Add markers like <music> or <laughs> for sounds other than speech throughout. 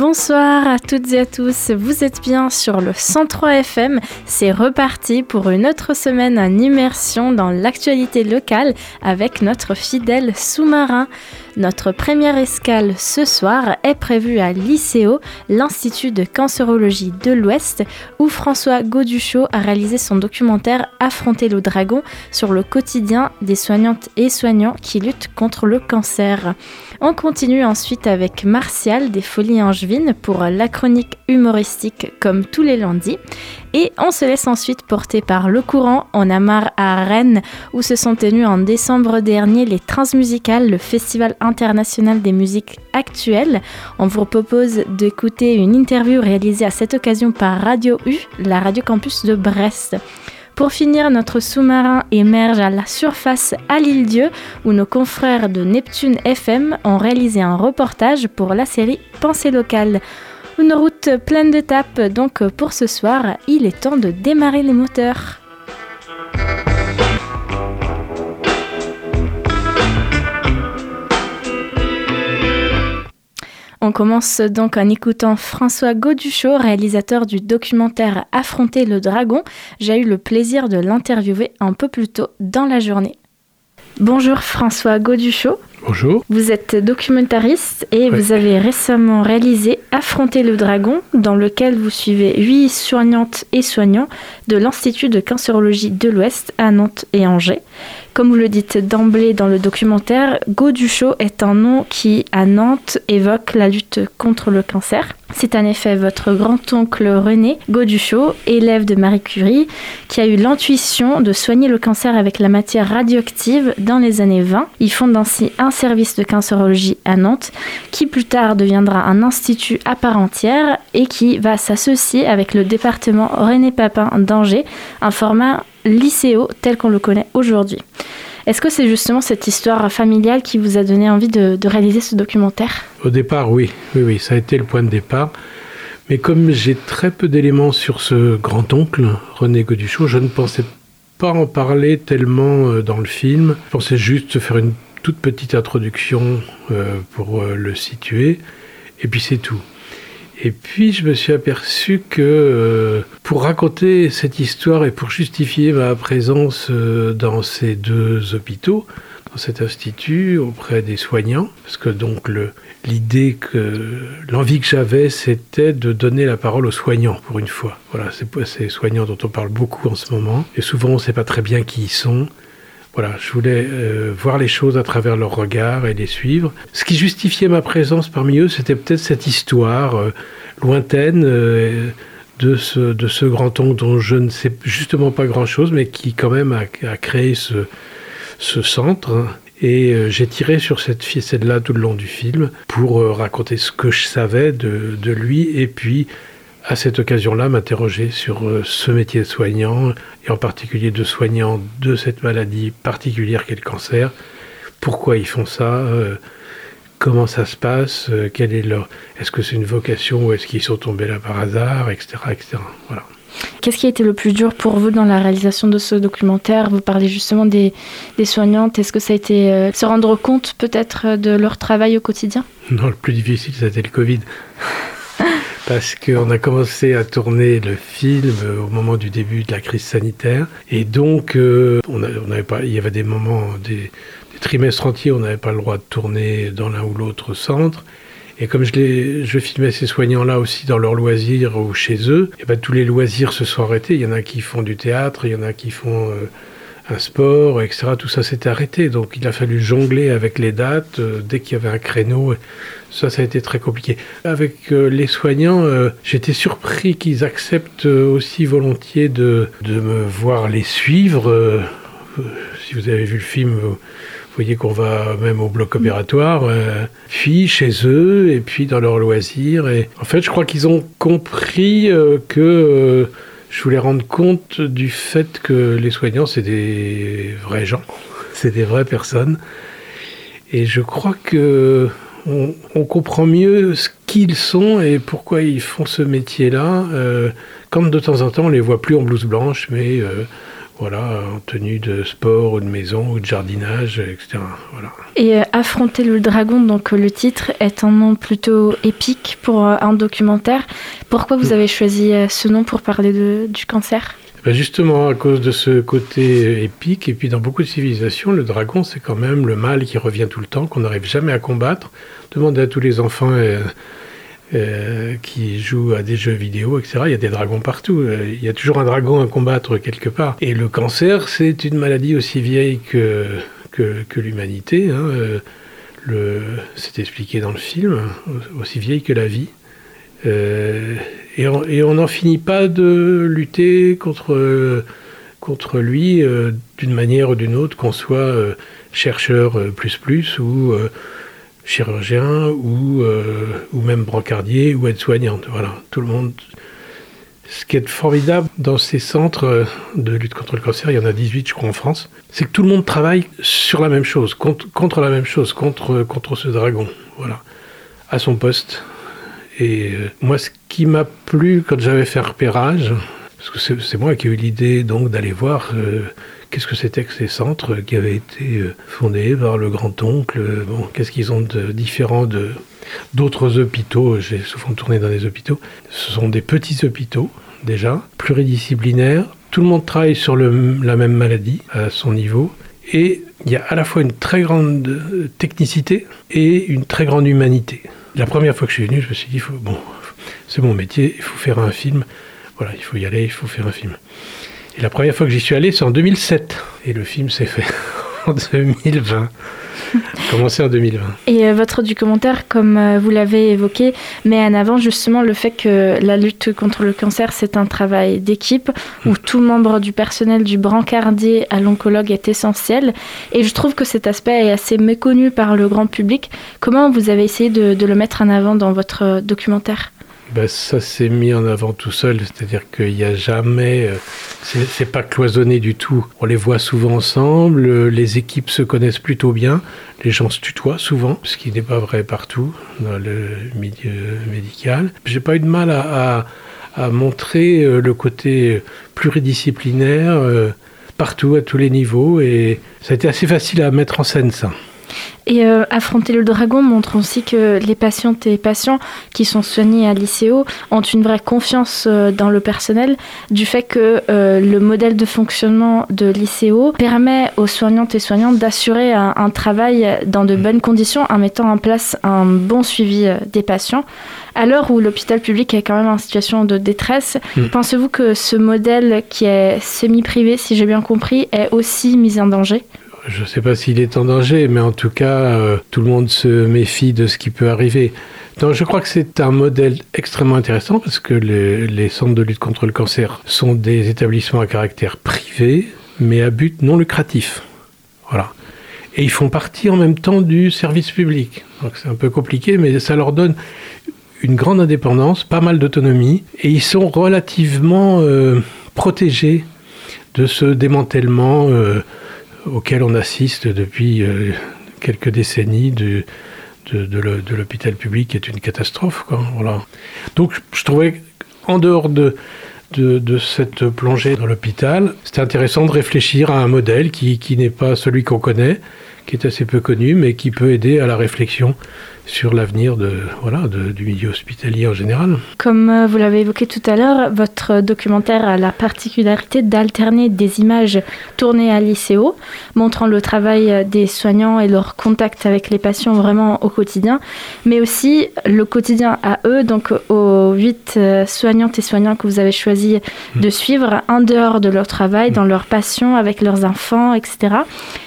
Bonsoir à toutes et à tous, vous êtes bien sur le 103 FM, c'est reparti pour une autre semaine en immersion dans l'actualité locale avec notre fidèle sous-marin. Notre première escale ce soir est prévue à l'ICEO, l'Institut de cancérologie de l'Ouest, où François Gauduchot a réalisé son documentaire Affronter le dragon sur le quotidien des soignantes et soignants qui luttent contre le cancer. On continue ensuite avec Martial des Folies Angevines pour la chronique humoristique comme tous les lundis. Et on se laisse ensuite porter par le courant en Amar à Rennes, où se sont tenus en décembre dernier les Transmusicales, le Festival international des musiques actuelles. On vous propose d'écouter une interview réalisée à cette occasion par Radio U, la radio campus de Brest. Pour finir, notre sous-marin émerge à la surface à l'île Dieu, où nos confrères de Neptune FM ont réalisé un reportage pour la série Pensée locale. Une route pleine d'étapes, donc pour ce soir, il est temps de démarrer les moteurs. On commence donc en écoutant François Gauduchot, réalisateur du documentaire Affronter le dragon. J'ai eu le plaisir de l'interviewer un peu plus tôt dans la journée. Bonjour François Gauduchot. Bonjour. Vous êtes documentariste et vous avez récemment réalisé Affronter le dragon, dans lequel vous suivez huit soignantes et soignants de l'Institut de cancérologie de l'Ouest à Nantes et Angers. Comme vous le dites d'emblée dans le documentaire, Gauduchot est un nom qui, à Nantes, évoque la lutte contre le cancer. C'est en effet votre grand-oncle René Gauduchot, élève de Marie Curie, qui a eu l'intuition de soigner le cancer avec la matière radioactive dans les années 20. Il fonde ainsi un service de cancérologie à Nantes, qui plus tard deviendra un institut à part entière et qui va s'associer avec le département René Papin d'Angers, un format lycéo tel qu'on le connaît aujourd'hui. Est-ce que c'est justement cette histoire familiale qui vous a donné envie de, réaliser ce documentaire? Au départ, oui. oui, oui, ça a été le point de départ. Mais comme j'ai très peu d'éléments sur ce grand-oncle, René Goduchot, je ne pensais pas en parler tellement euh, dans le film. Je pensais juste faire une toute petite introduction euh, pour euh, le situer, et puis c'est tout. Et puis je me suis aperçu que euh, pour raconter cette histoire et pour justifier ma présence euh, dans ces deux hôpitaux, dans cet institut auprès des soignants, parce que donc l'idée que l'envie que j'avais, c'était de donner la parole aux soignants pour une fois. Voilà, c'est ces soignants dont on parle beaucoup en ce moment, et souvent on ne sait pas très bien qui ils sont. Voilà, je voulais euh, voir les choses à travers leur regard et les suivre. Ce qui justifiait ma présence parmi eux, c'était peut-être cette histoire euh, lointaine euh, de, ce, de ce grand-oncle dont je ne sais justement pas grand-chose, mais qui quand même a, créé ce, ce centre. Et j'ai tiré sur cette ficelle-là tout le long du film pour raconter ce que je savais de, de lui et puis à cette occasion-là, m'interroger sur euh, ce métier de soignant, et en particulier de soignant de cette maladie particulière qu'est le cancer. Pourquoi ils font ça euh, Comment ça se passe euh, est leur Est-ce que c'est une vocation ou est-ce qu'ils sont tombés là par hasard, etc., etc. Voilà. Qu'est-ce qui a été le plus dur pour vous dans la réalisation de ce documentaire? Vous parlez justement des, des soignantes. Est-ce que ça a été se rendre compte peut-être de leur travail au quotidien? Non, le plus difficile, c'était le Covid parce qu'on a commencé à tourner le film au moment du début de la crise sanitaire. Et donc, euh, on, avait pas, il y avait des moments, des, trimestres entiers, on n'avait pas le droit de tourner dans l'un ou l'autre centre. Et comme je, filmais ces soignants-là aussi dans leurs loisirs ou chez eux, et ben, tous les loisirs se sont arrêtés. Il y en a qui font du théâtre, il y en a qui font euh, un sport, etc. Tout ça s'est arrêté. Donc il a fallu jongler avec les dates euh, dès qu'il y avait un créneau. Ça, ça a été très compliqué. Avec euh, les soignants, euh, j'étais surpris qu'ils acceptent aussi volontiers de, de, me voir les suivre. si vous avez vu le film, vous voyez qu'on va même au bloc opératoire, puis chez eux, et puis dans leurs loisirs. Et en fait, je crois qu'ils ont compris que je voulais rendre compte du fait que les soignants, c'est des vrais gens, c'est des vraies personnes. Et je crois que on, comprend mieux ce qu'ils sont et pourquoi ils font ce métier-là. Euh, quand de temps en temps, on les voit plus en blouse blanche, mais euh, voilà, en tenue de sport ou de maison ou de jardinage, etc. Voilà. Et euh, Affronter le dragon, donc le titre est un nom plutôt épique pour un documentaire. Pourquoi vous mm. avez choisi ce nom pour parler de, du cancer? Ben justement, à cause de ce côté épique, et puis dans beaucoup de civilisations, le dragon, c'est quand même le mal qui revient tout le temps, qu'on n'arrive jamais à combattre. Demandez à tous les enfants euh, euh, qui jouent à des jeux vidéo, etc. Il y a des dragons partout. Euh, il y a toujours un dragon à combattre quelque part. Et le cancer, c'est une maladie aussi vieille que, que, l'humanité. Hein. c'est expliqué dans le film, aussi vieille que la vie. Et on n'en finit pas de lutter contre, contre lui euh, d'une manière ou d'une autre, qu'on soit euh, chercheur euh, plus plus ou chirurgien ou, ou même brancardier ou aide-soignante. Voilà, tout le monde. Ce qui est formidable dans ces centres de lutte contre le cancer, il y en a 18 je crois en France, c'est que tout le monde travaille sur la même chose, contre, la même chose, contre, contre ce dragon. Voilà, à son poste, et euh, moi, ce qui m'a plu quand j'avais fait repérage, parce que c'est moi qui ai eu l'idée donc d'aller voir euh, qu'est-ce que c'était que ces centres qui avaient été euh, fondés par le grand-oncle. Bon, qu'est-ce qu'ils ont de différent de d'autres hôpitaux J'ai souvent tourné dans des hôpitaux. Ce sont des petits hôpitaux déjà, pluridisciplinaires. Tout le monde travaille sur la même maladie à son niveau. Et il y a à la fois une très grande technicité et une très grande humanité. La première fois que je suis venu, je me suis dit, faut, bon, c'est mon métier, il faut faire un film. Voilà, il faut y aller, il faut faire un film. Et la première fois que j'y suis allé, c'est en 2007. Et le film s'est fait <laughs> en 2020. <laughs> Commencé en 2020. Et euh, votre documentaire, comme euh, vous l'avez évoqué, met en avant justement le fait que la lutte contre le cancer, c'est un travail d'équipe où hmm. tout membre du personnel, du brancardier à l'oncologue, est essentiel. Et je trouve que cet aspect est assez méconnu par le grand public. Comment vous avez essayé de le mettre en avant dans votre euh, documentaire? Ben, ça s'est mis en avant tout seul, c'est-à-dire qu'il n'y a jamais, euh, c'est pas cloisonné du tout. On les voit souvent ensemble, euh, les équipes se connaissent plutôt bien, les gens se tutoient souvent, ce qui n'est pas vrai partout dans le milieu médical. J'ai pas eu de mal à, montrer euh, le côté pluridisciplinaire partout, à tous les niveaux, et ça a été assez facile à mettre en scène ça. Et euh, Affronter le dragon montre aussi que les patientes et patients qui sont soignés à l'ICO ont une vraie confiance euh, dans le personnel du fait que euh, le modèle de fonctionnement de l'ICO permet aux soignantes et soignants d'assurer un, un, travail dans de bonnes conditions en mettant en place un bon suivi des patients. À l'heure où l'hôpital public est quand même en situation de détresse, mm. pensez-vous que ce modèle qui est semi-privé, si j'ai bien compris, est aussi mis en danger? Je ne sais pas s'il est en danger, mais en tout cas, euh, tout le monde se méfie de ce qui peut arriver. Donc, je crois que c'est un modèle extrêmement intéressant parce que les, centres de lutte contre le cancer sont des établissements à caractère privé, mais à but non lucratif. Voilà. Et ils font partie en même temps du service public. Donc c'est un peu compliqué, mais ça leur donne une grande indépendance, pas mal d'autonomie, et ils sont relativement euh, protégés de ce démantèlement. Euh, auquel on assiste depuis euh, quelques décennies de, de, l'hôpital public est une catastrophe. voilà. Donc je trouvais, en dehors de, de, cette plongée dans l'hôpital, c'était intéressant de réfléchir à un modèle qui, qui n'est pas celui qu'on connaît, qui est assez peu connu, mais qui peut aider à la réflexion sur l'avenir de, voilà, du milieu hospitalier en général. Comme euh, vous l'avez évoqué tout à l'heure, votre documentaire a la particularité d'alterner des images tournées à l'ICO, montrant le travail des soignants et leur contact avec les patients vraiment au quotidien, mais aussi le quotidien à eux, donc aux huit euh, soignantes et soignants que vous avez choisi de hmm. suivre en dehors de leur travail, dans leurs patients, avec leurs enfants, etc.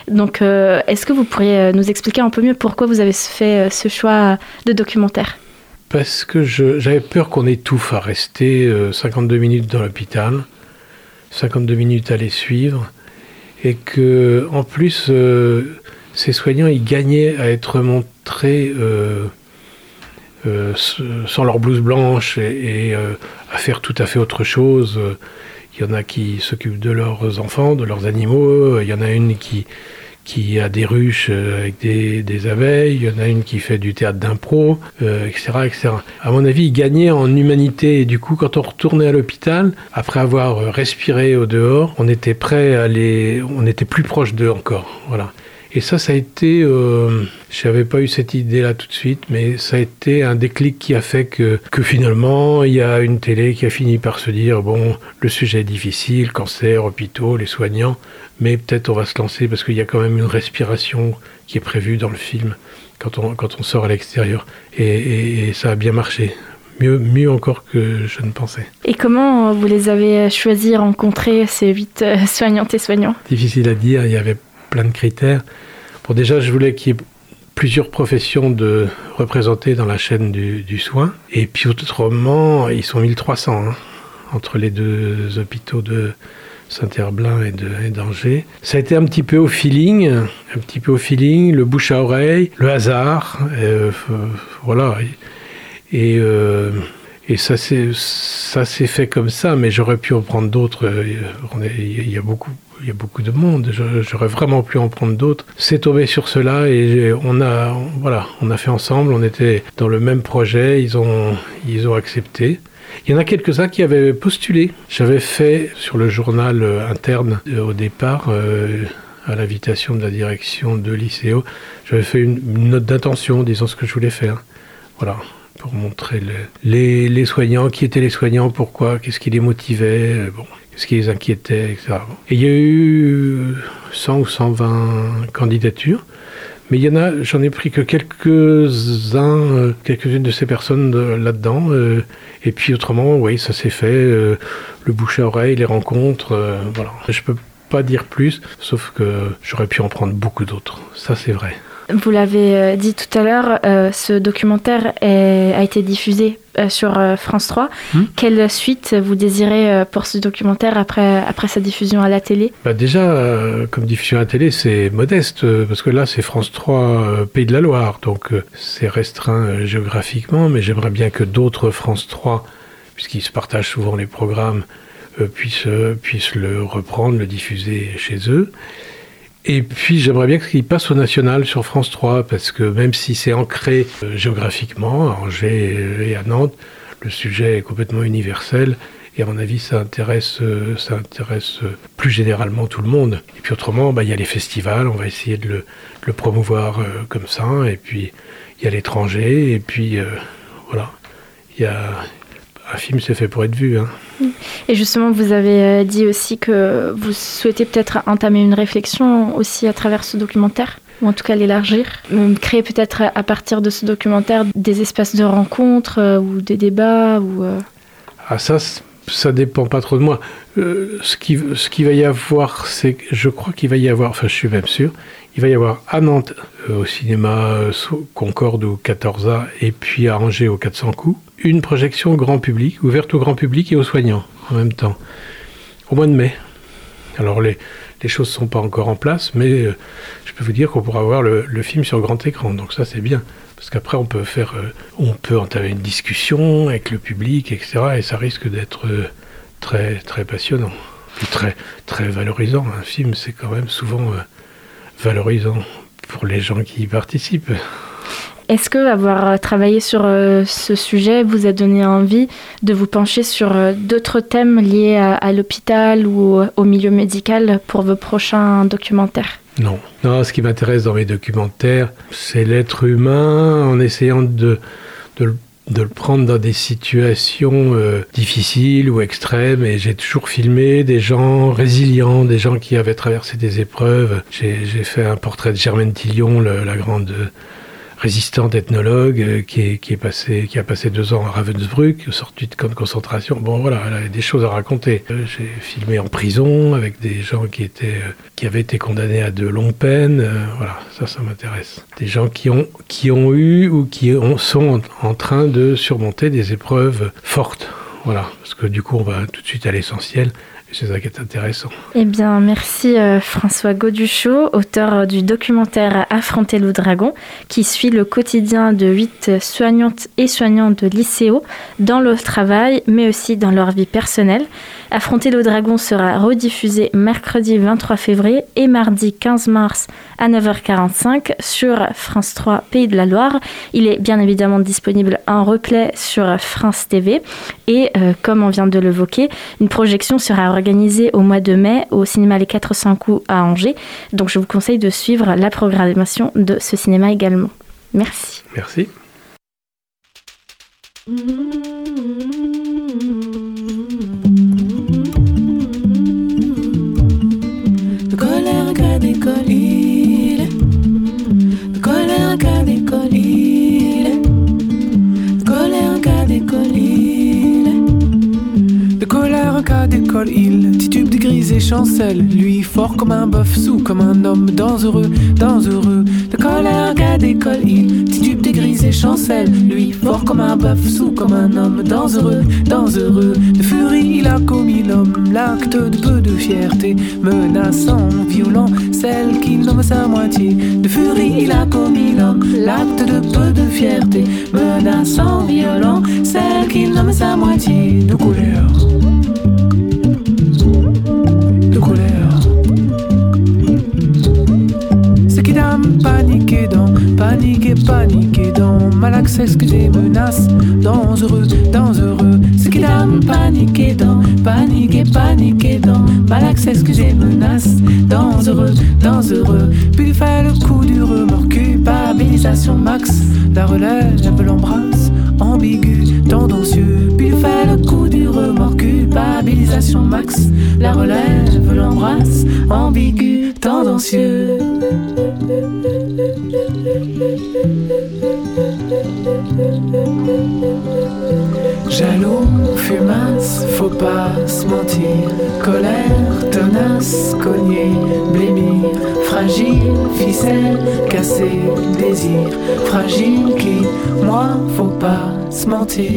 Donc, euh, est-ce que vous pourriez nous expliquer un peu mieux pourquoi vous avez fait ce choix de documentaire Parce que j'avais peur qu'on étouffe à rester 52 euh, minutes dans l'hôpital, 52 minutes à les suivre. et que en plus ces soignants ils gagnaient à être montrés sans leur blouse blanche et, à faire tout à fait autre chose. Il y en a qui s'occupent de leurs enfants, de leurs animaux. Il y en a une qui, qui a des ruches euh, avec des, abeilles, il y en a une qui fait du théâtre d'impro, etc., euh, etc. À mon avis, il gagnait en humanité et du coup, quand on retournait à l'hôpital, après avoir euh, respiré au dehors, on était prêt à aller, on était plus proche d'eux encore. Voilà. Et ça, ça a été, euh, je n'avais pas eu cette idée-là tout de suite, mais ça a été un déclic qui a fait que, que finalement, il y a une télé qui a fini par se dire, bon, le sujet est difficile, cancer, hôpitaux, les soignants, mais peut-être on va se lancer parce qu'il y a quand même une respiration qui est prévue dans le film quand on, quand on sort à l'extérieur. Et, et, ça a bien marché. Mieux, mieux encore que je ne pensais. Et comment vous les avez choisis, rencontrés, ces huit euh, soignantes et soignants? Difficile à dire, il y avait plein de critères. Bon, déjà, je voulais qu'il y ait plusieurs professions de représentées dans la chaîne du, soin. Et puis autrement, ils sont 1300 hein, entre les deux hôpitaux de Saint-Herblain et d'Angers. Ça a été un petit peu au feeling, un petit peu au feeling, le bouche à oreille, le hasard, euh, voilà. Et, euh, ça s'est fait comme ça, mais j'aurais pu en prendre d'autres. Il y a beaucoup il y a beaucoup de monde, j'aurais vraiment pu en prendre d'autres. C'est tombé sur cela et on a, voilà, on a fait ensemble, on était dans le même projet, ils ont, ils ont accepté. Il y en a quelques-uns qui avaient postulé. J'avais fait sur le journal euh, interne euh, au départ, euh, à l'invitation de la direction de l'ICO, j'avais fait une, note d'intention disant ce que je voulais faire. Voilà, pour montrer les, les, soignants, qui étaient les soignants, pourquoi, qu'est-ce qui les motivait. Bon ce qui les inquiétait, etc. Et il y a eu 100 ou 120 candidatures, mais il y en a, j'en ai pris que quelques-uns, euh, quelques-unes de ces personnes là-dedans. Euh, et puis autrement, oui, ça s'est fait, euh, le bouche à oreille, les rencontres, voilà. Je peux pas dire plus, sauf que j'aurais pu en prendre beaucoup d'autres. Ça, c'est vrai. Vous l'avez euh, dit tout à l'heure, euh, ce documentaire a été diffusé euh, sur France 3. Hmm. Quelle suite vous désirez pour ce documentaire après, après sa diffusion à la télé? Bah Déjà, comme diffusion à la télé, c'est modeste, parce que là, c'est France 3 Pays de la Loire, donc c'est restreint géographiquement, mais j'aimerais bien que d'autres France 3, puisqu'ils se partagent souvent les programmes, puissent, puissent le reprendre, le diffuser chez eux. Et puis j'aimerais bien qu'il passe au national sur France 3, parce que même si c'est ancré euh, géographiquement, à Angers et à Nantes, le sujet est complètement universel. Et à mon avis, ça intéresse, euh, ça intéresse euh, plus généralement tout le monde. Et puis autrement, bah, il y a les festivals, on va essayer de le, promouvoir comme ça. Et puis il y a l'étranger, et puis voilà. Il y a, un film, c'est fait pour être vu. Hein. Et justement, vous avez euh, dit aussi que vous souhaitez peut-être entamer une réflexion aussi à travers ce documentaire ou en tout cas l'élargir, euh, créer peut-être à partir de ce documentaire des espaces de rencontres euh, ou des débats ou Ah ça, ça dépend pas trop de moi. ce qui ce qui va y avoir, c'est je crois qu'il va y avoir, enfin je suis même sûr, il va y avoir à Nantes au cinéma Concorde ou 14A et puis à Angers au 400 coups une projection grand public, ouverte au grand public et aux soignants en même temps, au mois de mai. Alors les, les choses sont pas encore en place, mais euh, je peux vous dire qu'on pourra voir le, film sur grand écran, donc ça c'est bien. Parce qu'après on peut faire, euh, on peut entamer une discussion avec le public, etc. Et ça risque d'être euh, très très passionnant, et très très valorisant. Un film c'est quand même souvent valorisant pour les gens qui y participent. Est-ce que avoir euh, travaillé sur euh, ce sujet vous a donné envie de vous pencher sur euh, d'autres thèmes liés à, l'hôpital ou au milieu médical pour vos prochains documentaires? Non. Non, ce qui m'intéresse dans mes documentaires, c'est l'être humain en essayant de, de, le prendre dans des situations difficiles ou extrêmes. Et j'ai toujours filmé des gens résilients, des gens qui avaient traversé des épreuves. J'ai fait un portrait de Germaine Tillion, la grande résistante ethnologue euh, qui, est, qui, est passé, qui a passé deux ans à Ravensbrück, sorti de camp de concentration. Bon, voilà, elle a des choses à raconter. Euh, j'ai filmé en prison avec des gens qui, étaient, euh, qui avaient été condamnés à de longues peines. Voilà, ça, ça m'intéresse. Des gens qui ont, qui ont eu ou qui ont, sont en train de surmonter des épreuves fortes. Voilà, parce que du coup, on va tout de suite à l'essentiel. C'est ça qui est intéressant. Eh bien, merci euh, François Goduchot, auteur euh, du documentaire Affronter le dragon, qui suit le quotidien de huit soignantes et soignants de lycéo dans leur travail, mais aussi dans leur vie personnelle. Affronter le dragon sera rediffusé mercredi 23 février et mardi 15 mars à 9h45 sur France 3 Pays de la Loire. Il est bien évidemment disponible en replay sur France TV et euh, comme on vient de l'évoquer, une projection sera organisée au mois de mai au cinéma Les 400 coups à Angers. Donc je vous conseille de suivre la programmation de ce cinéma également. Merci. Merci. Il titube des grises et chancelle. Lui fort comme un bœuf, sous comme un homme dangereux, dangereux. De colère, gars d'école, il titube et chancelle. Lui fort comme un bœuf, sous comme un homme dangereux, dangereux. De furie, il a commis l'homme, l'acte de peu de fierté, menaçant, violent, celle qui nomme sa moitié. De furie, il a commis l'homme, l'acte de peu de fierté, menaçant, violent, celle qui nomme sa moitié. De couleur. Paniqué dans, paniqué, paniqué dans, mal accès que des menaces, dangereux, dangereux, ce qui dame, paniqué dans, paniqué, paniqué dans, mal accès que des menaces, dangereux, dangereux, puis fait le coup du remords, culpabilisation max, la relève, l'embrasse, ambigu, tendancieux, puis fait le coup du remords, culpabilisation max, la relève, l'embrasse, ambigu, tendancieux. Jaloux, fumasse, faut pas se mentir. Colère, tenace, cogner, blêmir. Fragile, ficelle, casser, désir. Fragile qui, moi, faut pas se mentir.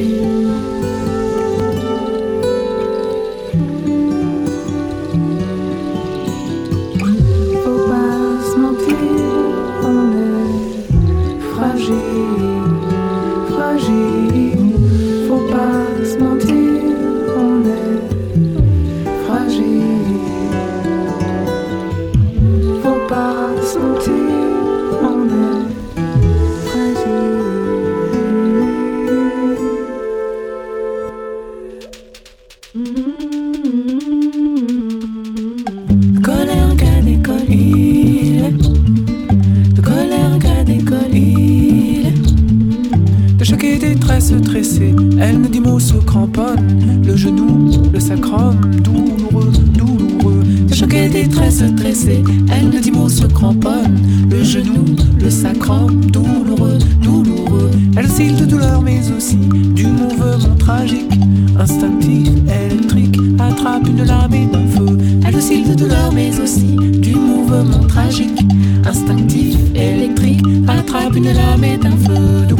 Chaque et détresse tressée, elle ne dit mot se cramponne, le genou, le sacrum, douloureux, douloureux. Chaque et détresse tressée, elle ne dit mot se cramponne, le genou, le sacrum, douloureux, douloureux. Elle oscille de douleur mais aussi du mouvement tragique, instinctif, électrique, attrape une lame et un feu. Elle oscille de douleur mais aussi du mouvement tragique, instinctif, électrique, attrape une lame et un feu de.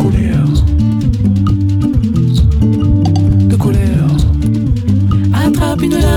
been alive.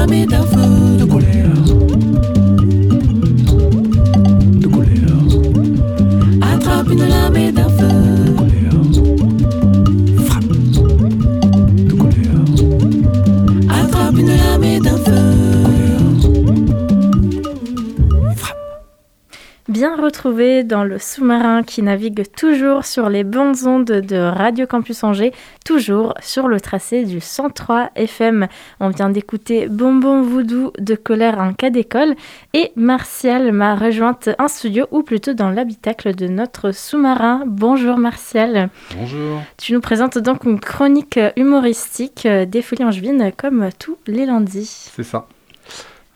Dans le sous-marin qui navigue toujours sur les bandes ondes de Radio Campus Angers, toujours sur le tracé du 103 FM. On vient d'écouter Bonbon Voodoo de Colère en cas d'école et Martial m'a rejointe en studio ou plutôt dans l'habitacle de notre sous-marin. Bonjour Martial. Bonjour. Tu nous présentes donc une chronique humoristique des Folies Angevines comme tous les lundis. C'est ça.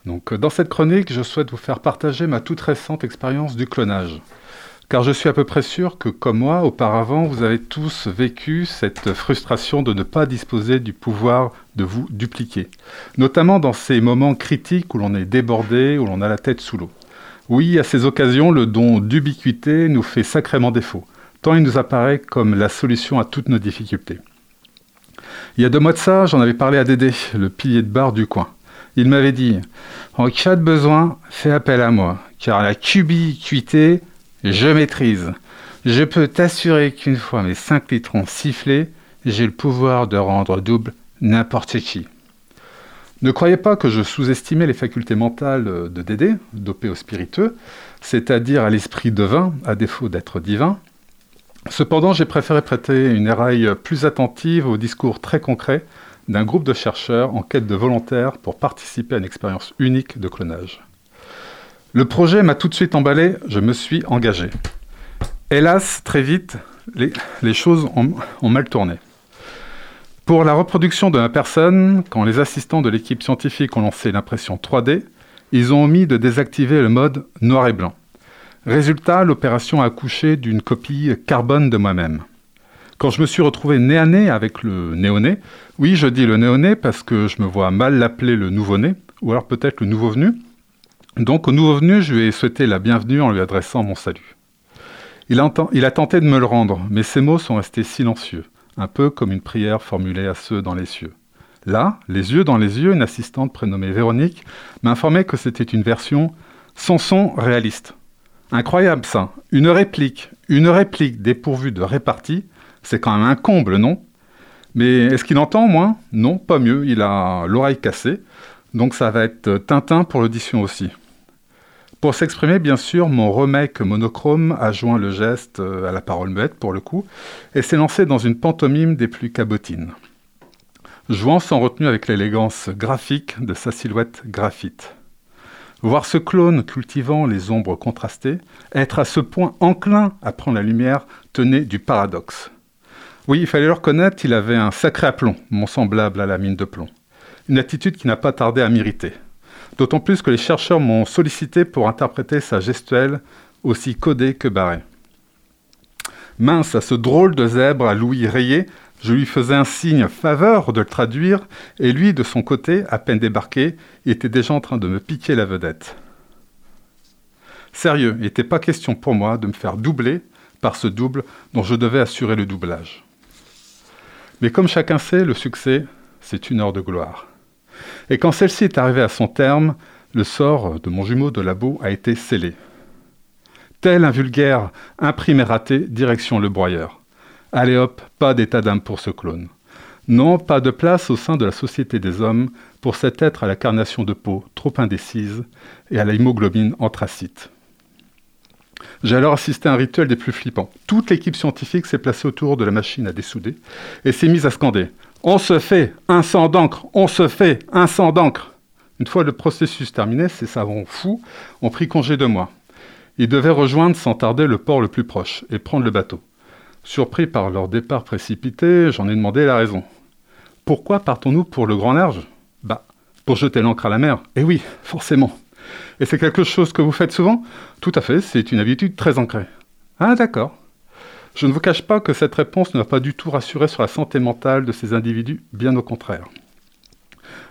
Donc, dans cette chronique, je souhaite vous faire partager ma toute récente expérience du clonage. Car je suis à peu près sûr que, comme moi, auparavant, vous avez tous vécu cette frustration de ne pas disposer du pouvoir de vous dupliquer. Notamment dans ces moments critiques où l'on est débordé, où l'on a la tête sous l'eau. Oui, à ces occasions, le don d'ubiquité nous fait sacrément défaut, tant il nous apparaît comme la solution à toutes nos difficultés. Il y a deux mois de ça, j'en avais parlé à Dédé, le pilier de bar du coin. Il m'avait dit En cas de besoin, fais appel à moi, car la cubiquité, je maîtrise. Je peux t'assurer qu'une fois mes 5 litrons sifflés, j'ai le pouvoir de rendre double n'importe qui. Ne croyez pas que je sous-estimais les facultés mentales de Dédé, dopé au spiritueux, c'est-à-dire à l'esprit divin, à défaut d'être divin. Cependant, j'ai préféré prêter une éraille plus attentive au discours très concret d'un groupe de chercheurs en quête de volontaires pour participer à une expérience unique de clonage. Le projet m'a tout de suite emballé, je me suis engagé. Hélas, très vite, les, choses ont mal tourné. Pour la reproduction de ma personne, quand les assistants de l'équipe scientifique ont lancé l'impression 3D, ils ont omis de désactiver le mode noir et blanc. Résultat, l'opération a accouché d'une copie carbone de moi-même. Quand je me suis retrouvé nez à nez avec le néoné, oui, je dis le néoné parce que je me vois mal l'appeler le nouveau-né, ou alors peut-être le nouveau venu. Donc au nouveau venu, je lui ai souhaité la bienvenue en lui adressant mon salut. Il a, il a tenté de me le rendre, mais ses mots sont restés silencieux un peu comme une prière formulée à ceux dans les cieux. Là, les yeux dans les yeux, une assistante prénommée Véronique m'informait que c'était une version sans son réaliste. Incroyable ça, une réplique, une réplique dépourvue de répartie, c'est quand même un comble, non? Mais est-ce qu'il entend, moins? Non, pas mieux, il a l'oreille cassée, donc ça va être Tintin pour l'audition aussi. Pour s'exprimer, bien sûr, mon remake monochrome a joint le geste euh, à la parole muette, pour le coup, et s'est lancé dans une pantomime des plus cabotines. Jouant sans retenue avec l'élégance graphique de sa silhouette graphite. Voir ce clone cultivant les ombres contrastées, être à ce point enclin à prendre la lumière, tenait du paradoxe. Oui, il fallait le reconnaître, il avait un sacré aplomb, mon semblable à la mine de plomb. Une attitude qui n'a pas tardé à m'irriter. D'autant plus que les chercheurs m'ont sollicité pour interpréter sa gestuelle aussi codée que barrée. Mince, à ce drôle de zèbre à Louis rayé, je lui faisais un signe faveur de le traduire, et lui, de son côté, à peine débarqué, était déjà en train de me piquer la vedette. Sérieux, il n'était pas question pour moi de me faire doubler par ce double dont je devais assurer le doublage. Mais comme chacun sait, le succès, c'est une heure de gloire. Et quand celle-ci est arrivée à son terme, le sort de mon jumeau de labo a été scellé. Tel un vulgaire imprimé raté, direction le broyeur. Allez hop, pas d'état d'âme pour ce clone. Non, pas de place au sein de la société des hommes pour cet être à la carnation de peau trop indécise et à la hémoglobine anthracite. J'ai alors assisté à un rituel des plus flippants. Toute l'équipe scientifique s'est placée autour de la machine à dessouder et s'est mise à scander on se fait un sang d'encre, on se fait un sang d'encre. Une fois le processus terminé, ces savants fous ont pris congé de moi. Ils devaient rejoindre sans tarder le port le plus proche et prendre le bateau. Surpris par leur départ précipité, j'en ai demandé la raison. Pourquoi partons-nous pour le grand large? Bah, pour jeter l'ancre à la mer. Eh oui, forcément. Et c'est quelque chose que vous faites souvent Tout à fait, c'est une habitude très ancrée. Ah d'accord. Je ne vous cache pas que cette réponse ne m'a pas du tout rassuré sur la santé mentale de ces individus, bien au contraire.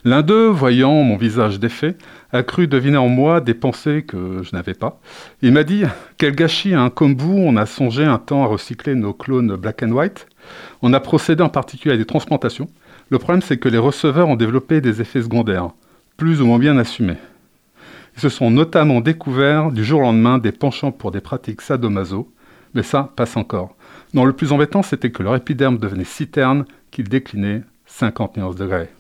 L'un d'eux, voyant mon visage défait, a cru deviner en moi des pensées que je n'avais pas. Il m'a dit Quel gâchis, hein, comme vous, on a songé un temps à recycler nos clones black and white. On a procédé en particulier à des transplantations. Le problème, c'est que les receveurs ont développé des effets secondaires, plus ou moins bien assumés. Ils se sont notamment découverts du jour au lendemain des penchants pour des pratiques sadomaso, mais ça passe encore. Non, le plus embêtant, c'était que leur épiderme devenait si terne qu'il déclinait 50 nuances degrés.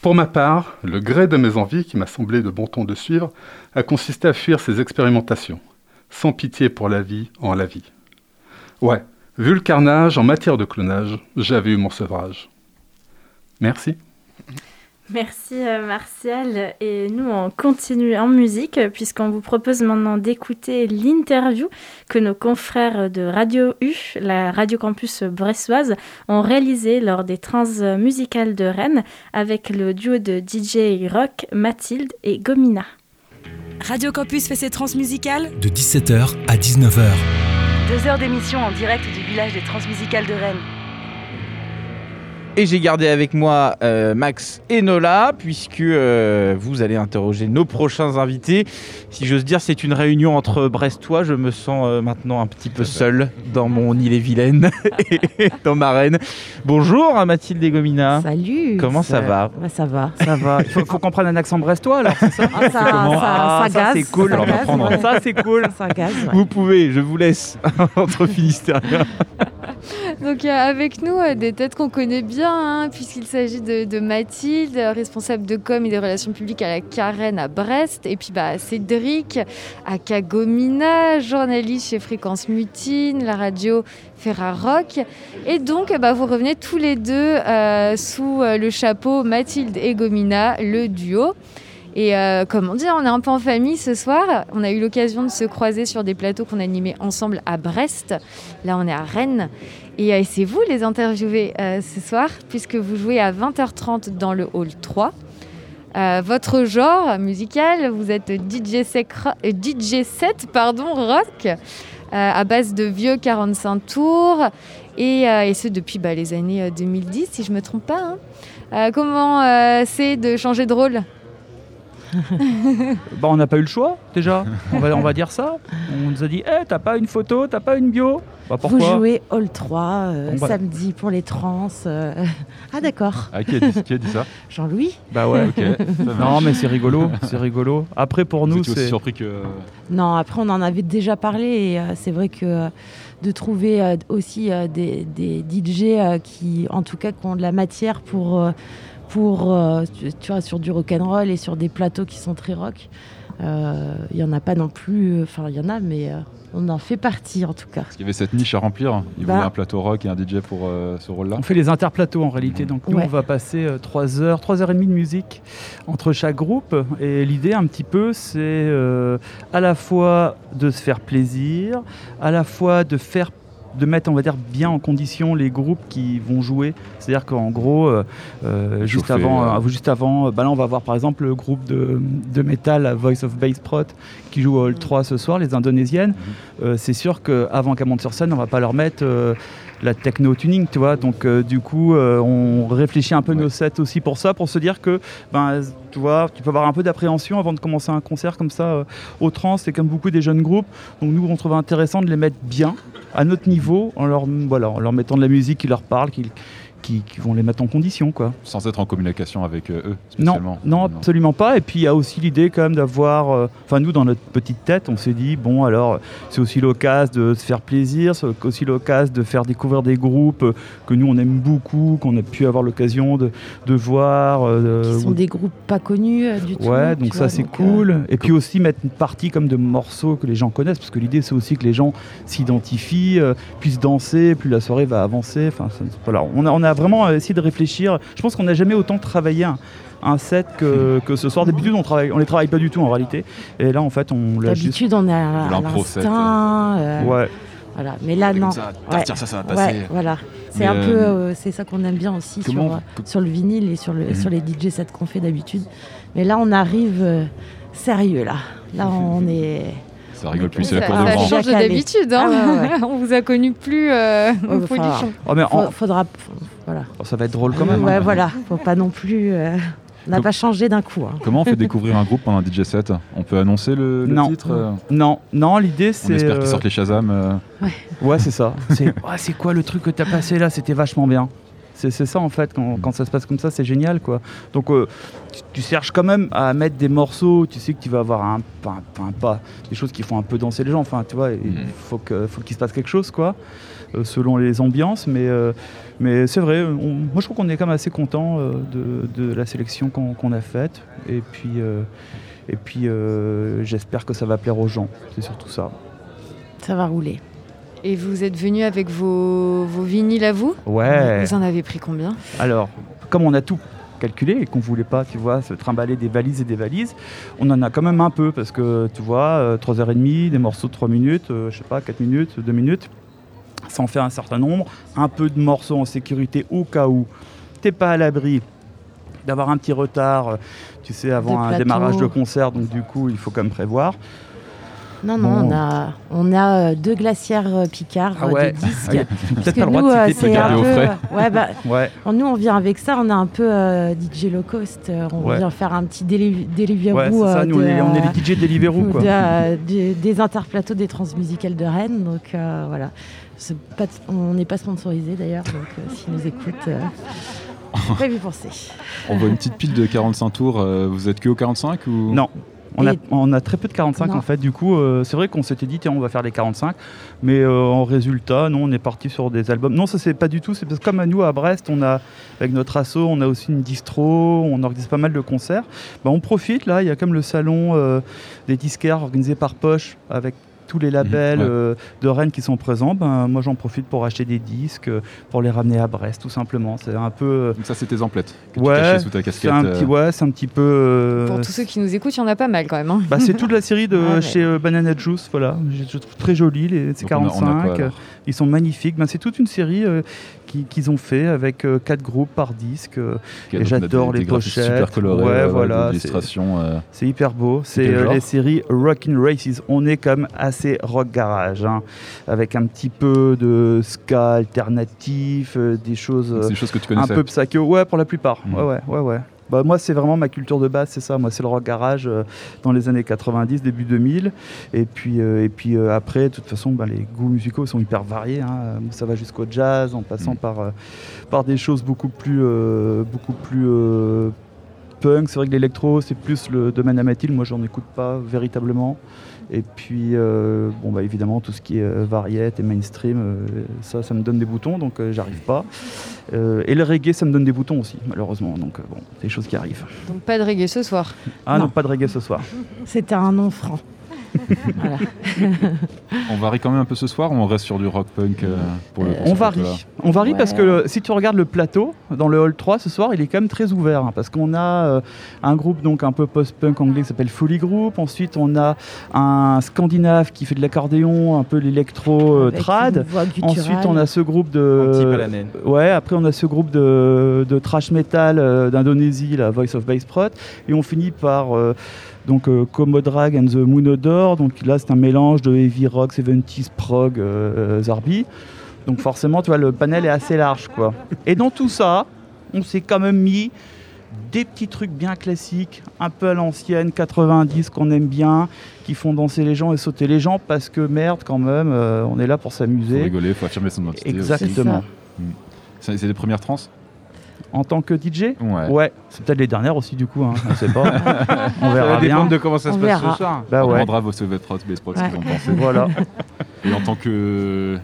Pour ma part, le gré de mes envies, qui m'a semblé de bon ton de suivre, a consisté à fuir ces expérimentations, sans pitié pour la vie en la vie. Ouais, vu le carnage en matière de clonage, j'avais eu mon sevrage. Merci. Merci euh, Martial. Et nous, on continue en musique puisqu'on vous propose maintenant d'écouter l'interview que nos confrères de Radio U, la Radio Campus bressoise, ont réalisé lors des trans musicales de Rennes avec le duo de DJ rock Mathilde et Gomina. Radio Campus fait ses transmusicales de 17h à 19h. Deux heures d'émission en direct du village des transmusicales de Rennes. Et j'ai gardé avec moi euh, Max et Nola, puisque euh, vous allez interroger nos prochains invités. Si j'ose dire, c'est une réunion entre Brestois. Je me sens euh, maintenant un petit peu seul dans mon île et vilaine <laughs> et dans ma reine. Bonjour Mathilde et Gomina. Salut. Comment ça va Bah, Ça va. Ça va. Il faut, faut qu'on prenne un accent brestois alors. c'est ça Ah, ça, Ah, ça c'est cool. Ça on va gaze, prendre. ouais. Ça c'est cool. Ça ouais. Vous pouvez, je vous laisse <laughs> entre Finistériens. Donc euh, avec nous, euh, des têtes qu'on connaît bien, hein, puisqu'il s'agit de, de Mathilde, responsable de com et des relations publiques à la Carène à Brest, et puis bah, Cédric, à Kagomina, journaliste chez Fréquence Mutine, la radio Ferrarock. Et donc, bah, vous revenez tous les deux euh, sous euh, le chapeau Mathilde et Gomina, le duo. Et euh, comme on dit, on est un peu en famille ce soir. On a eu l'occasion de se croiser sur des plateaux qu'on animait ensemble à Brest. Là, on est à Rennes. Et euh, c'est vous les interviewés euh, ce soir, puisque vous jouez à 20h30 dans le hall 3. Euh, votre genre musical, vous êtes DJ, DJ 7 pardon, rock, à base de vieux 45 tours, et, ce depuis bah, les années euh, 2010, si je ne me trompe pas. hein. Comment c'est de changer de rôle? <laughs> Bah, on n'a pas eu le choix déjà. On va, on va dire ça. On nous a dit, Eh, t'as pas une photo, t'as pas une bio. Bah Vous pourquoi jouez Hall 3 euh, Bon, bah. samedi pour les trans. euh. <laughs> Ah d'accord. Ah, qui, a dit, qui a dit ça <laughs> Jean-Louis Bah ouais. Ok, ça marche. Non mais c'est rigolo, c'est rigolo. Après pour Vous nous étiez aussi c'est. surpris que. Non, après on en avait déjà parlé et euh, c'est vrai que euh, de trouver euh, aussi euh, des, des DJ euh, qui, en tout cas, qui ont de la matière pour, euh, pour euh, tu, tu vois, sur du rock'n'roll et sur des plateaux qui sont très rock. euh, Il y en a pas non plus, enfin il y en a, mais euh, on en fait partie en tout cas. Parce qu'il y avait cette niche à remplir. Il Bah. voulait un plateau rock et un DJ pour euh, ce rôle-là. On fait les interplateaux en réalité. Donc nous Ouais. on va passer 3 heures, 3 heures et demie de musique entre chaque groupe. Et l'idée un petit peu c'est euh, à la fois de se faire plaisir, à la fois de faire de mettre on va dire bien en condition les groupes qui vont jouer. C'est à dire qu'en gros euh, euh, juste Chauffer, avant euh. juste avant bah là on va voir par exemple le groupe de, la Voice of Bass Prot qui joue au Hall 3 ce soir les indonésiennes. Euh, c'est sûr qu'avant qu'elles montent sur scène on va pas leur mettre la techno tuning, tu vois. Donc euh, du coup, euh, on réfléchit un peu nos sets aussi pour ça, pour se dire que, ben, tu vois, tu peux avoir un peu d'appréhension avant de commencer un concert comme ça euh, au trans. C'est comme beaucoup des jeunes groupes. Donc nous, on trouve intéressant de les mettre bien à notre niveau, en leur, en leur mettant de la musique qui leur parle, qui, qui, qui vont les mettre en condition, quoi. Sans être en communication avec euh, eux, Non, spécialement. non, absolument pas. Et puis il y a aussi l'idée quand même d'avoir, euh, enfin nous dans notre petite tête, on s'est dit bon alors c'est aussi l'occasion de se faire plaisir, c'est aussi l'occasion de faire découvrir des groupes euh, que nous on aime beaucoup, qu'on a pu avoir l'occasion de, de voir. euh, Qui sont ou- des groupes pas connus euh, du tout. Ouais, donc ça vois, c'est donc, cool. euh, Et puis aussi mettre une partie comme de morceaux que les gens connaissent, parce que l'idée c'est aussi que les gens s'identifient, euh, puissent danser, plus la soirée va avancer. Enfin, voilà, on a, on a vraiment essayé de réfléchir. Je pense qu'on n'a jamais autant travaillé un, un set que, que ce soir. D'habitude on travaille, on les travaille pas du tout en réalité. Et là en fait on l'a juste. D'habitude, on est à, à l'instinct. euh, Ouais. Voilà. Mais là, non. ça, ah, tiens, ça, ça va Ouais, passer. voilà. C'est un peu, euh, euh, c'est ça qu'on aime bien aussi sur, euh, le vinyle et sur, le, Mhm. sur les DJ sets qu'on fait d'habitude. Mais là, on arrive euh, sérieux là. Là, on <laughs> est. Ça rigole plus, c'est ça, la cour ça de grand. change d'habitude. Hein. Ah ouais, ouais. <laughs> On vous a connu plus euh, Ouais, au enfin, Oh, mais en- faudra, voilà. oh, ça va être drôle quand même. ouais, hein. voilà. Faut pas non plus. euh, on n'a pas changé d'un coup. hein. Comment on fait <laughs> découvrir un groupe pendant un DJ set? On peut annoncer le, le Non. titre euh, Non, non, l'idée On c'est. espère euh, qu'ils sortent les Shazam. euh, Ouais, c'est ça. C'est ouais, c'est quoi le truc que t'as passé là? C'était vachement bien. C'est ça en fait, quand, quand ça se passe comme ça, c'est génial quoi. Donc euh, tu, tu cherches quand même à mettre des morceaux, tu sais que tu vas avoir un, un- un pas, des choses qui font un peu danser les gens, enfin tu vois, il Mhm. faut qu'il se passe quelque chose quoi, euh, selon les ambiances, mais, euh, mais c'est vrai, on- moi je trouve qu'on est quand même assez content euh, de, de la sélection qu'on a faite, et puis, euh, et puis euh, j'espère que ça va plaire aux gens, c'est surtout ça. Ça va rouler. Et vous êtes venu avec vos, vos vinyles à vous Ouais. Vous en avez pris combien Alors, comme on a tout calculé et qu'on voulait pas, tu vois, se trimballer des valises et des valises, on en a quand même un peu parce que, tu vois, euh, 3h30, des morceaux de 3 minutes, euh, je sais pas, 4 minutes, 2 minutes, ça en fait un certain nombre, un peu de morceaux en sécurité au cas où t'es pas à l'abri d'avoir un petit retard, euh, tu sais, avant un démarrage de concert, donc du coup, il faut quand même prévoir. Non, non, Bon. on a, on a euh, deux glacières euh, Picard Ah euh, ouais. de disques. Ah Peut-être que pas le droit de citer, peu. frais. ouais, bah, <laughs> Ouais. Nous, on vient avec ça, on est un peu euh, DJ low cost. on Ouais. vient faire un petit déli- Deliveroo. Ouais, c'est ça, nous, on de, est- on est euh, les DJ Deliveroo, quoi. de, euh, de- des interplateaux des transmusicales de Rennes. Donc euh, voilà. Pas, on n'est pas sponsorisé d'ailleurs, donc euh, s'ils nous écoutent, euh, pas y penser. On voit une petite pile de 45 tours. euh, vous êtes que au 45 ou? Non. On a, Et- on a très peu de 45 Non. en fait, du coup euh, c'est vrai qu'on s'était dit tiens on va faire les 45 mais euh, en résultat non on est parti sur des albums. Non ça c'est pas du tout, c'est parce que comme à nous à Brest on a avec notre asso on a aussi une distro, on organise pas mal de concerts. Bah, on profite là, il y a comme le salon euh, des disquaires organisé par Poche avec tous les labels ouais. euh, de Rennes qui sont présents, ben, moi j'en profite pour acheter des disques, euh, pour les ramener à Brest tout simplement. C'est un peu... euh, Donc ça, c'est tes emplettes que ouais, tu sous ta c'est casquette. un petit, ouais, c'est un petit peu... euh, Pour tous ceux qui nous écoutent, il y en a pas mal quand même. hein. bah, c'est toute la série de Ah <laughs> ouais. chez euh, Banana Juice, voilà. Je, je trouve très joli les Donc on a- on a quoi, 45. alors euh, ils sont magnifiques. Ben, c'est toute une série euh, qui- qu'ils ont fait avec euh, quatre groupes par disque. euh, et j'adore les pochettes. super colorés, ouais, ouais, voilà. c'est- euh. C'est hyper beau. C'est euh, les séries Rockin' Races. On est comme assez rock garage, hein, avec un petit peu de ska alternatif, euh, des choses. Euh, des choses que tu un peu psycho, ouais, pour la plupart. Ouais, ouais, ouais, ouais. Bah, moi, c'est vraiment ma culture de base, c'est ça. Moi, c'est le rock garage euh, dans les années 90, début 2000. Et puis, euh, et puis euh, après, de toute façon, bah, les goûts musicaux sont hyper variés. hein. Ça va jusqu'au jazz, en passant Mhm. par, par des choses beaucoup plus, beaucoup plus punk. C'est vrai que l'électro, c'est plus le domaine amatil. Moi, j'en écoute pas véritablement. Et puis, euh, bon, bah, évidemment, tout ce qui est euh, variette et mainstream, euh, ça, ça me donne des boutons, donc euh, j'arrive pas. Euh, et le reggae, ça me donne des boutons aussi, malheureusement. Donc, euh, bon, c'est des choses qui arrivent. Donc pas de reggae ce soir. Ah non, Non. pas de reggae ce soir. C'était un nom franc. <laughs> On varie quand même un peu ce soir ou on reste sur du rock punk euh, pour le Euh, On varie. On varie Ouais. parce que si tu regardes le plateau, dans le hall 3 ce soir, il est quand même très ouvert. hein, parce qu'on a euh, un groupe donc un peu post-punk anglais qui s'appelle Folly Group. Ensuite, on a un scandinave qui fait de l'accordéon, un peu l'électro euh, Avec trad. une voix gutturale. Ensuite, on a ce groupe de. Ouais, après on a ce groupe de, de trash metal euh, d'Indonésie, la Voice of Bass Prot, et on finit par euh, donc euh, Comodrag and the Moonodor. Donc là, c'est un mélange de heavy rock, 70s prog, euh, Zarbi. Donc forcément, tu vois, le panel est assez large, quoi. Et dans tout ça, on s'est quand même mis des petits trucs bien classiques, un peu à l'ancienne, 90 qu'on aime bien, qui font danser les gens et sauter les gens parce que merde quand même, euh, on est là pour Faut s'amuser. rigoler, faut affirmer son identité. aussi. Exactement. C'est c'est les premières trans En tant que DJ Ouais. Ouais, c'est peut-être les dernières aussi du coup, hein, on sait pas. <laughs> on Ça va verra bien. dépendre de comment ça On se passe verra. ce soir. Bah on ouais. demandera à vos Soviet Bass Prot, ce qu'ils en pensent. Voilà. Et en tant que,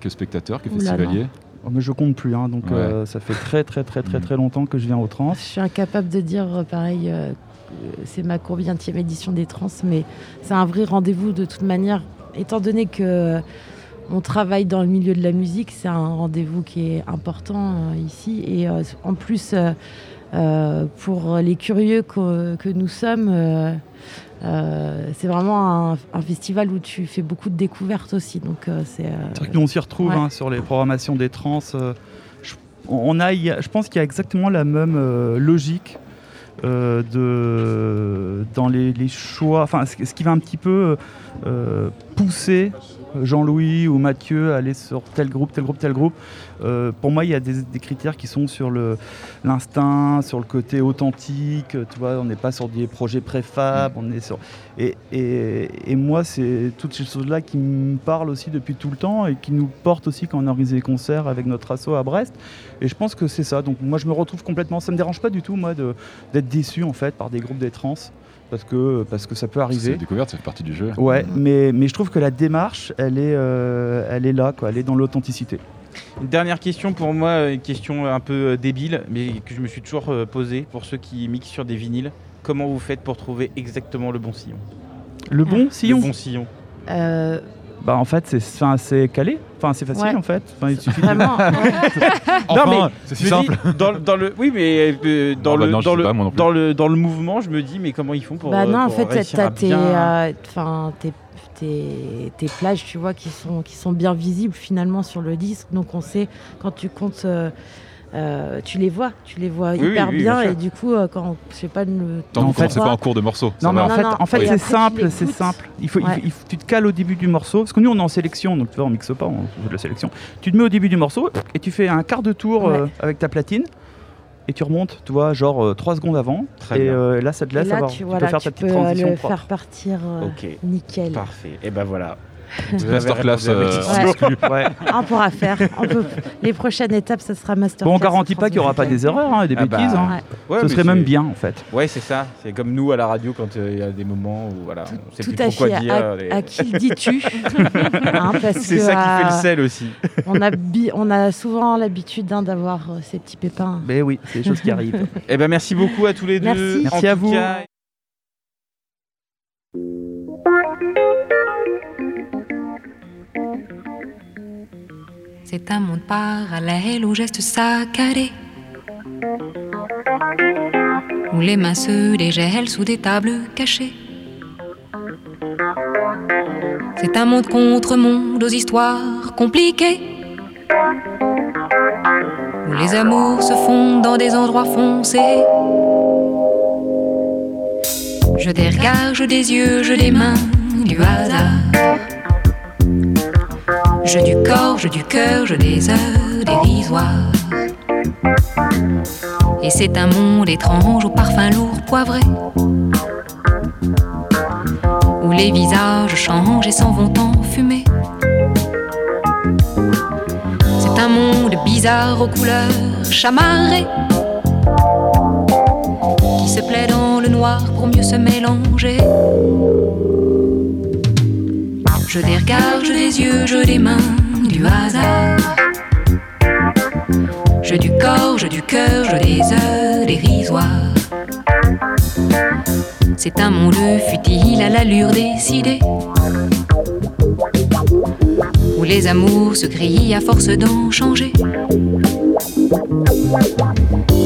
que spectateur, que Ouh là là. festivalier, Oh, Mais je compte plus, hein, donc Ouais. euh, ça fait très très très très très longtemps que je viens au trans. Je suis incapable de dire euh, pareil. euh, c'est ma combienième édition des trans, mais c'est un vrai rendez-vous de toute manière. Étant donné que euh, on travaille dans le milieu de la musique, c'est un rendez-vous qui est important euh, ici. Et euh, en plus, euh, pour les curieux que, que nous sommes, c'est vraiment un, un festival où tu fais beaucoup de découvertes aussi. Donc c'est. C'est vrai que nous on s'y retrouve Ouais. hein, sur les programmations des trans. je, on a, il y a- je pense qu'il y a exactement la même logique euh, de, dans les, les choix. Enfin, ce, ce qui va un petit peu euh, pousser Jean-Louis ou Mathieu aller sur tel groupe, tel groupe, tel groupe. Euh, pour moi, il y a des, des critères qui sont sur l'instinct, sur le côté authentique. Tu vois, on n'est pas sur des projets préfab, on est sur. Et, et- et moi, c'est toutes ces choses-là qui me parlent aussi depuis tout le temps et qui nous portent aussi quand on organise des concerts avec notre asso à Brest. Et je pense que c'est ça. Donc moi, je me retrouve complètement. Ça me dérange pas du tout, moi, d'être déçu en fait par des groupes des trans. Parce que, parce que ça peut c'est arriver. la découverte, ça fait partie du jeu. Ouais, mais, mais je trouve que la démarche, elle est, euh, elle est là, quoi. Elle est dans l'authenticité. Une dernière question pour moi, une question un peu euh, débile, mais que je me suis toujours euh, posée pour ceux qui mixent sur des vinyles. Comment vous faites pour trouver exactement le bon sillon? Le bon sillon? Le bon sillon. euh, Bah en fait, c'est c'est assez calé. Enfin, c'est facile Ouais. en fait. Enfin, il suffit de- vraiment. <laughs> Enfin, c'est si simple. dis, dans, le- dans le, oui, mais euh, dans, Ah bah le, non, je dans, le, pas, non dans, le, dans le mouvement, je me dis, mais comment ils font pour. Bah euh, non, en pour fait, réussir t'as tes, bien- euh, enfin, tes, tes, tes plages, tu vois, qui sont, qui sont bien visibles finalement sur le disque. Donc on sait, quand tu comptes euh, euh, tu les vois, tu les vois Oui, hyper oui, oui, bien bien et du coup, euh, quand je sais pas le en fait, commencez pas en cours de morceaux. ça Non, mais en fait, Non, en fait c'est simple, c'est simple. Il faut, il Ouais. faut- il faut- tu te cales au début du morceau, parce que nous on est en sélection, donc tu vois, on mixe pas, on fait de la sélection. Tu te mets au début du morceau et tu fais un quart de tour Ouais. euh, avec ta platine. Et tu remontes, tu vois, genre 3 secondes avant. Très et euh, là, ça te laisse là, avoir. tu, tu voilà, peux faire tu ta petite peux, euh, transition le propre. faire partir euh, Ok. nickel. Parfait. Et ben voilà. Masterclass, euh. Ouais. Ah, <laughs> on pourra faire. On peut... Les prochaines étapes, ça sera masterclass. Bon, on garantit pas qu'il n'y aura pas des erreurs hein, et des Ah bah, bêtises. hein. Ouais. Ouais, Ce serait même bien en fait. Ouais, c'est ça. C'est comme nous à la radio quand euh, il y a des moments où voilà, on sait Tout plus à trop quoi fait. dire. À, les- à qui le dis-tu <laughs> Hein, C'est ça qui fait le sel aussi. <laughs> On a, bi- on a souvent l'habitude hein, d'avoir euh, ces petits pépins. Mais oui, c'est des choses qui arrivent. Eh ben merci beaucoup à tous les deux. Merci. À vous. cas, C'est un monde parallèle aux gestes saccadés. Où les mains se dégèlent sous des tables cachées. C'est un monde contre monde aux histoires compliquées. Où les amours se font dans des endroits foncés. Je des regards, je des yeux, je des mains, du hasard. Je du corps, je du cœur, je des heures dérisoires. Et c'est un monde étrange au parfum lourd poivré. Où les visages changent et s'en vont en fumée. C'est un monde bizarre aux couleurs chamarrées. Qui se plaît dans le noir pour mieux se mélanger. Je des regards, je des yeux, je des mains, du hasard. Je du corps, je du cœur, je des heures dérisoires. C'est un monde futile à l'allure décidée. Où les amours se grillent à force d'en changer.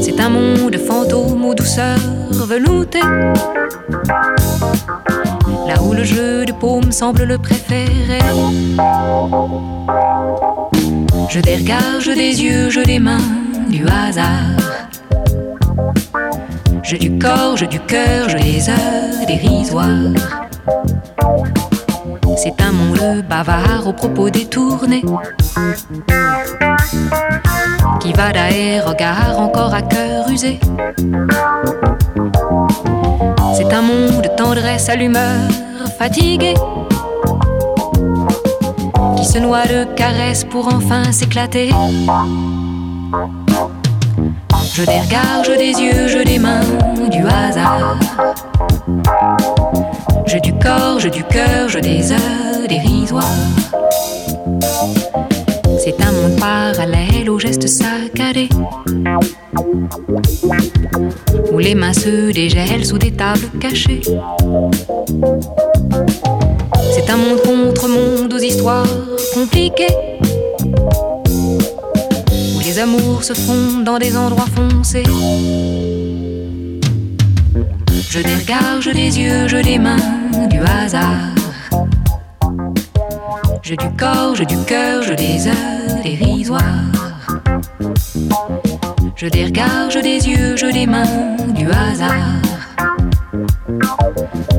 C'est un monde fantôme aux douceurs veloutées. Là où le jeu de paume semble le préférer. Je des regards, je des yeux, je des mains, du hasard. Je du corps, je du cœur, je des heures dérisoires. C'est un monde bavard aux propos détournés. Qui va d'air regard encore à cœur usé. C'est un monde de tendresse à l'humeur fatiguée. Qui se noie de caresses pour enfin s'éclater. Je des regards, je des yeux, je des mains, du hasard. Je du corps, je du cœur, je des heures dérisoires. C'est un monde parallèle aux gestes saccadés. Où les mains se dégèlent sous des tables cachées. C'est un monde contre monde aux histoires compliquées. Où les amours se font dans des endroits foncés. Je des regards, je des yeux, je des mains, du hasard. Je du corps, je du cœur, je des heures dérisoires. Je des regards, je des yeux, je des mains, du hasard.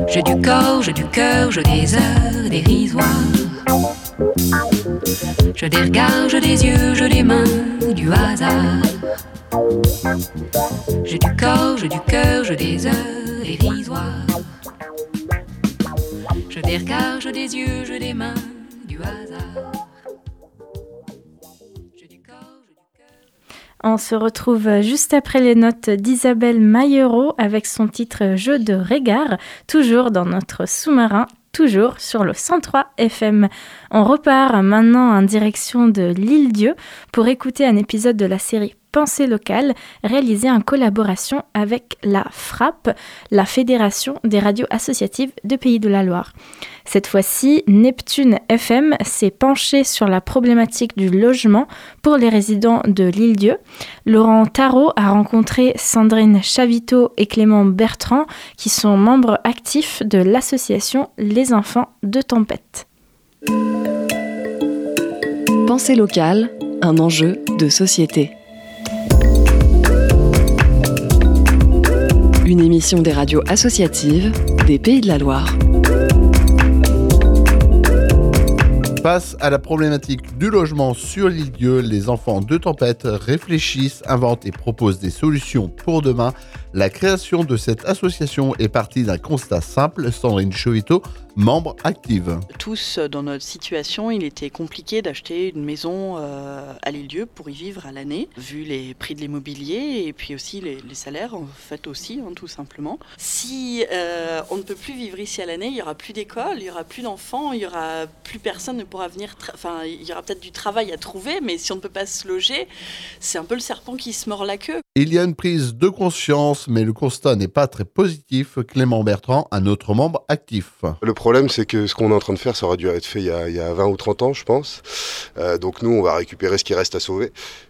Je du corps, je du cœur, je des heures dérisoires. Je des regards, je des yeux, je des mains, du hasard. Je du corps, je du cœur, je des heures dérisoires. Je des regards, je des yeux, je des mains, On se retrouve juste après les notes d'Isabelle Maillero avec son titre Jeu de regard, toujours dans notre sous-marin, toujours sur le 103 FM. On repart maintenant en direction de l'île Dieu pour écouter un épisode de la série Pensée locale réalisé en collaboration avec la FRAP, la Fédération des radios associatives de Pays de la Loire. Cette fois-ci, Neptune FM s'est penché sur la problématique du logement pour les résidents de l'île Dieu. Laurent Tarot a rencontré Sandrine Chavito et Clément Bertrand, qui sont membres actifs de l'association Les Enfants de Tempête. Pensée locale, un enjeu de société. Une émission des radios associatives des Pays de la Loire. Face à la problématique du logement sur l'île Dieu, les enfants de tempête réfléchissent, inventent et proposent des solutions pour demain. La création de cette association est partie d'un constat simple. Sandrine Chovito, membre active. Tous euh, dans notre situation, il était compliqué d'acheter une maison euh, à l'île-dieu pour y vivre à l'année, vu les prix de l'immobilier et puis aussi les, les salaires, en fait aussi, hein, tout simplement. Si euh, on ne peut plus vivre ici à l'année, il y aura plus d'école, il y aura plus d'enfants, il y aura plus personne ne pourra venir. Enfin, il y aura peut-être du travail à trouver, mais si on ne peut pas se loger, c'est un peu le serpent qui se mord la queue. Il y a une prise de conscience, mais le constat n'est pas très positif. Clément Bertrand, un autre membre actif. Le problème, c'est que ce qu'on est en train de faire, ça aurait dû être fait il y a, il y a 20 ou 30 ans, je pense. Euh, donc nous, on va récupérer ce qui reste à sauver.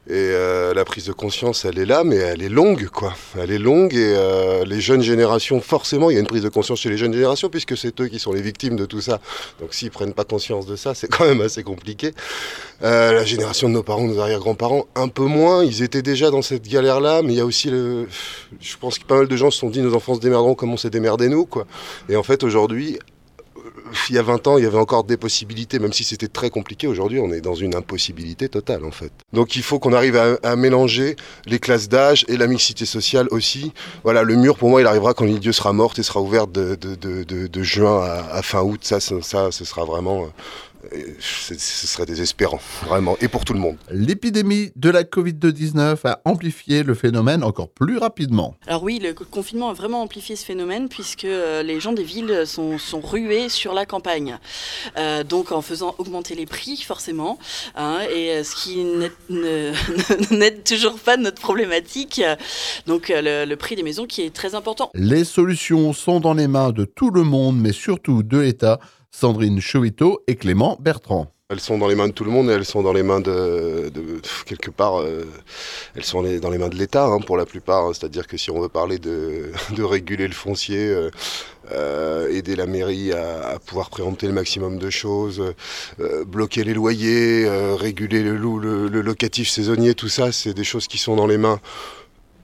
Et euh, la prise de conscience, elle est là, mais elle est longue, quoi. Elle est longue et euh, les jeunes générations, forcément, il y a une prise de conscience chez les jeunes générations, puisque c'est eux qui sont les victimes de tout ça. Donc s'ils prennent pas conscience de ça, c'est quand même assez compliqué. La génération de nos parents, nos arrière-grands-parents, un peu moins. Ils étaient déjà dans cette galère-là, mais il y a aussi le... Je pense que pas mal de gens se sont dit, nos enfants se démerderont comme on s'est démerdé nous, quoi. Et en fait, aujourd'hui, il y a 20 ans, il y avait encore des possibilités, même si c'était très compliqué. Aujourd'hui, on est dans une impossibilité totale, en fait. Donc, il faut qu'on arrive à, mélanger les classes d'âge et la mixité sociale aussi. Voilà, le mur, pour moi, il arrivera quand l'île-dieu sera morte et sera ouverte de, juin à, fin août. Ça, ça, ça, ce sera vraiment... ce serait désespérant, vraiment, et pour tout le monde. L'épidémie de la Covid-19 a amplifié le phénomène encore plus rapidement. Alors oui, le confinement a vraiment amplifié ce phénomène puisque euh, les gens des villes sont, sont rués sur la campagne. Euh, donc en faisant augmenter les prix forcément, hein, et euh, ce qui <laughs> n'aide- toujours pas notre problématique. Donc le, le prix des maisons qui est très important. Les solutions sont dans les mains de tout le monde, mais surtout de l'État. Sandrine Chovito et Clément Bertrand. Elles sont dans les mains de tout le monde et elles sont dans les mains de, quelque part, euh, elles sont dans les mains de l'État hein, pour la plupart. hein. C'est-à-dire que si on veut parler de, <laughs> réguler le foncier, euh, euh, aider la mairie à, pouvoir préempter le maximum de choses, bloquer les loyers, réguler le locatif saisonnier, tout ça, c'est des choses qui sont dans les mains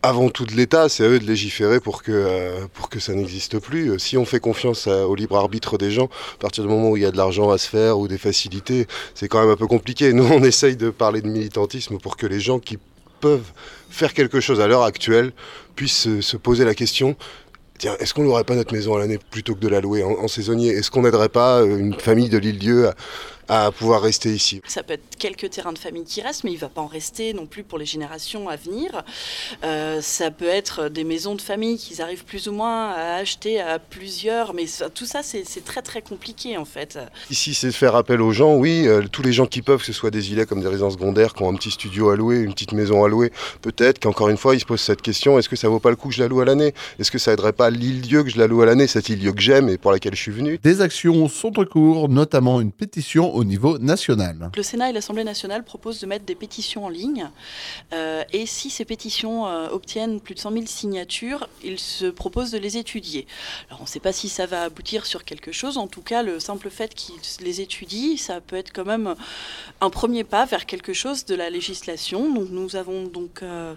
avant tout de l'État, c'est à eux de légiférer pour que, euh, pour que ça n'existe plus. Euh, Si on fait confiance au libre arbitre des gens, à partir du moment où il y a de l'argent à se faire ou des facilités, c'est quand même un peu compliqué. Nous, on essaye de parler de militantisme pour que les gens qui peuvent faire quelque chose à l'heure actuelle puissent se, se poser la question. Tiens, est-ce qu'on n'aurait pas notre maison à l'année plutôt que de la louer en, en saisonnier? Est-ce qu'on n'aiderait pas euh, une famille de l'île-dieu à, à pouvoir rester ici. Ça peut être quelques terrains de famille qui restent, mais il ne va pas en rester non plus pour les générations à venir. Euh, ça peut être des maisons de famille qu'ils arrivent plus ou moins à acheter à plusieurs, mais ça- tout ça, c'est très très compliqué en fait. Ici, c'est faire appel aux gens, oui, euh, tous les gens qui peuvent, que ce soit des îlets comme des résidences secondaires, qui ont un petit studio à louer, une petite maison à louer, peut-être qu'encore une fois, ils se posent cette question, est-ce que ça vaut pas le coup que je la loue à l'année? Est-ce que ça aiderait pas l'île-dieu que je la loue à l'année, cette île-dieu que j'aime et pour laquelle je suis venu. Des actions sont en cours, notamment une pétition au niveau national. Le Sénat et l'Assemblée nationale proposent de mettre des pétitions en ligne. euh, et si ces pétitions euh, obtiennent plus de 100 000 signatures, ils se proposent de les étudier. Alors on ne sait pas si ça va aboutir sur quelque chose. En tout cas, le simple fait qu'ils les étudient, ça peut être quand même un premier pas vers quelque chose de la législation. Donc nous avons donc euh,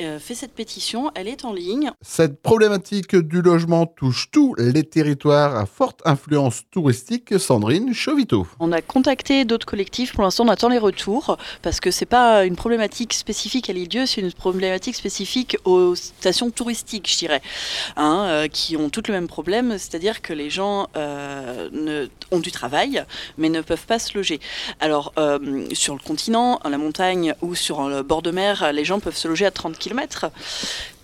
euh, fait cette pétition. Elle est en ligne. Cette problématique du logement touche tous les territoires à forte influence touristique. Sandrine Chovito. On a contacté d'autres collectifs. Pour l'instant, on attend les retours parce que c'est pas une problématique spécifique à l'île-dieu, c'est une problématique spécifique aux stations touristiques, je dirais, hein, euh, qui ont toutes le même problème, c'est-à-dire que les gens euh, ont du travail mais ne peuvent pas se loger. Alors, euh, sur le continent, à la montagne ou sur le bord de mer, les gens peuvent se loger à 30 km.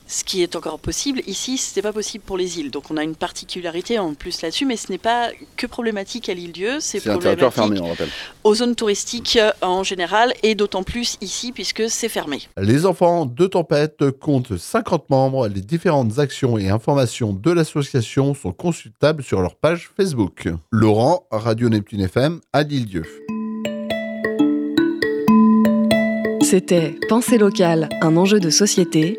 Ce qui est encore possible. Ici, ce n'est pas possible pour les îles. Donc, on a une particularité en plus là-dessus, mais ce n'est pas que problématique à l'île-dieu, c'est C'est un territoire fermé, problématique on rappelle. aux zones touristiques euh, en général et d'autant plus ici puisque c'est fermé. Les enfants de tempête comptent 50 membres. Les différentes actions et informations de l'association sont consultables sur leur page Facebook. Laurent, Radio Neptune FM, à Lille-Dieu. C'était Pensée locale, un enjeu de société.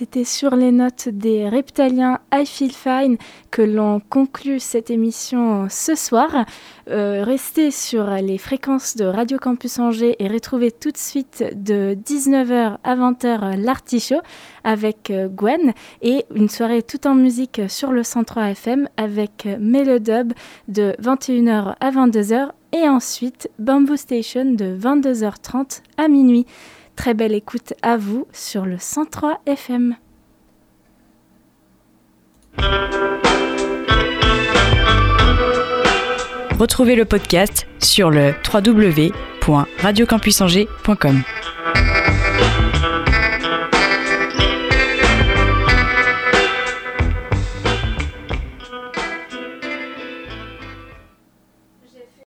C'était sur les notes des reptiliens I Feel Fine que l'on conclut cette émission ce soir. Euh, restez sur les fréquences de Radio Campus Angers et retrouvez tout de suite de 19h à 20h l'artichaut avec euh, Gwen et une soirée tout en musique sur le 103 FM avec Melodub de 21h à 22h et ensuite Bamboo Station de 22h30 à minuit. Très belle écoute à vous sur le 103 FM. Retrouvez le podcast sur le www.radiocampusangers.com.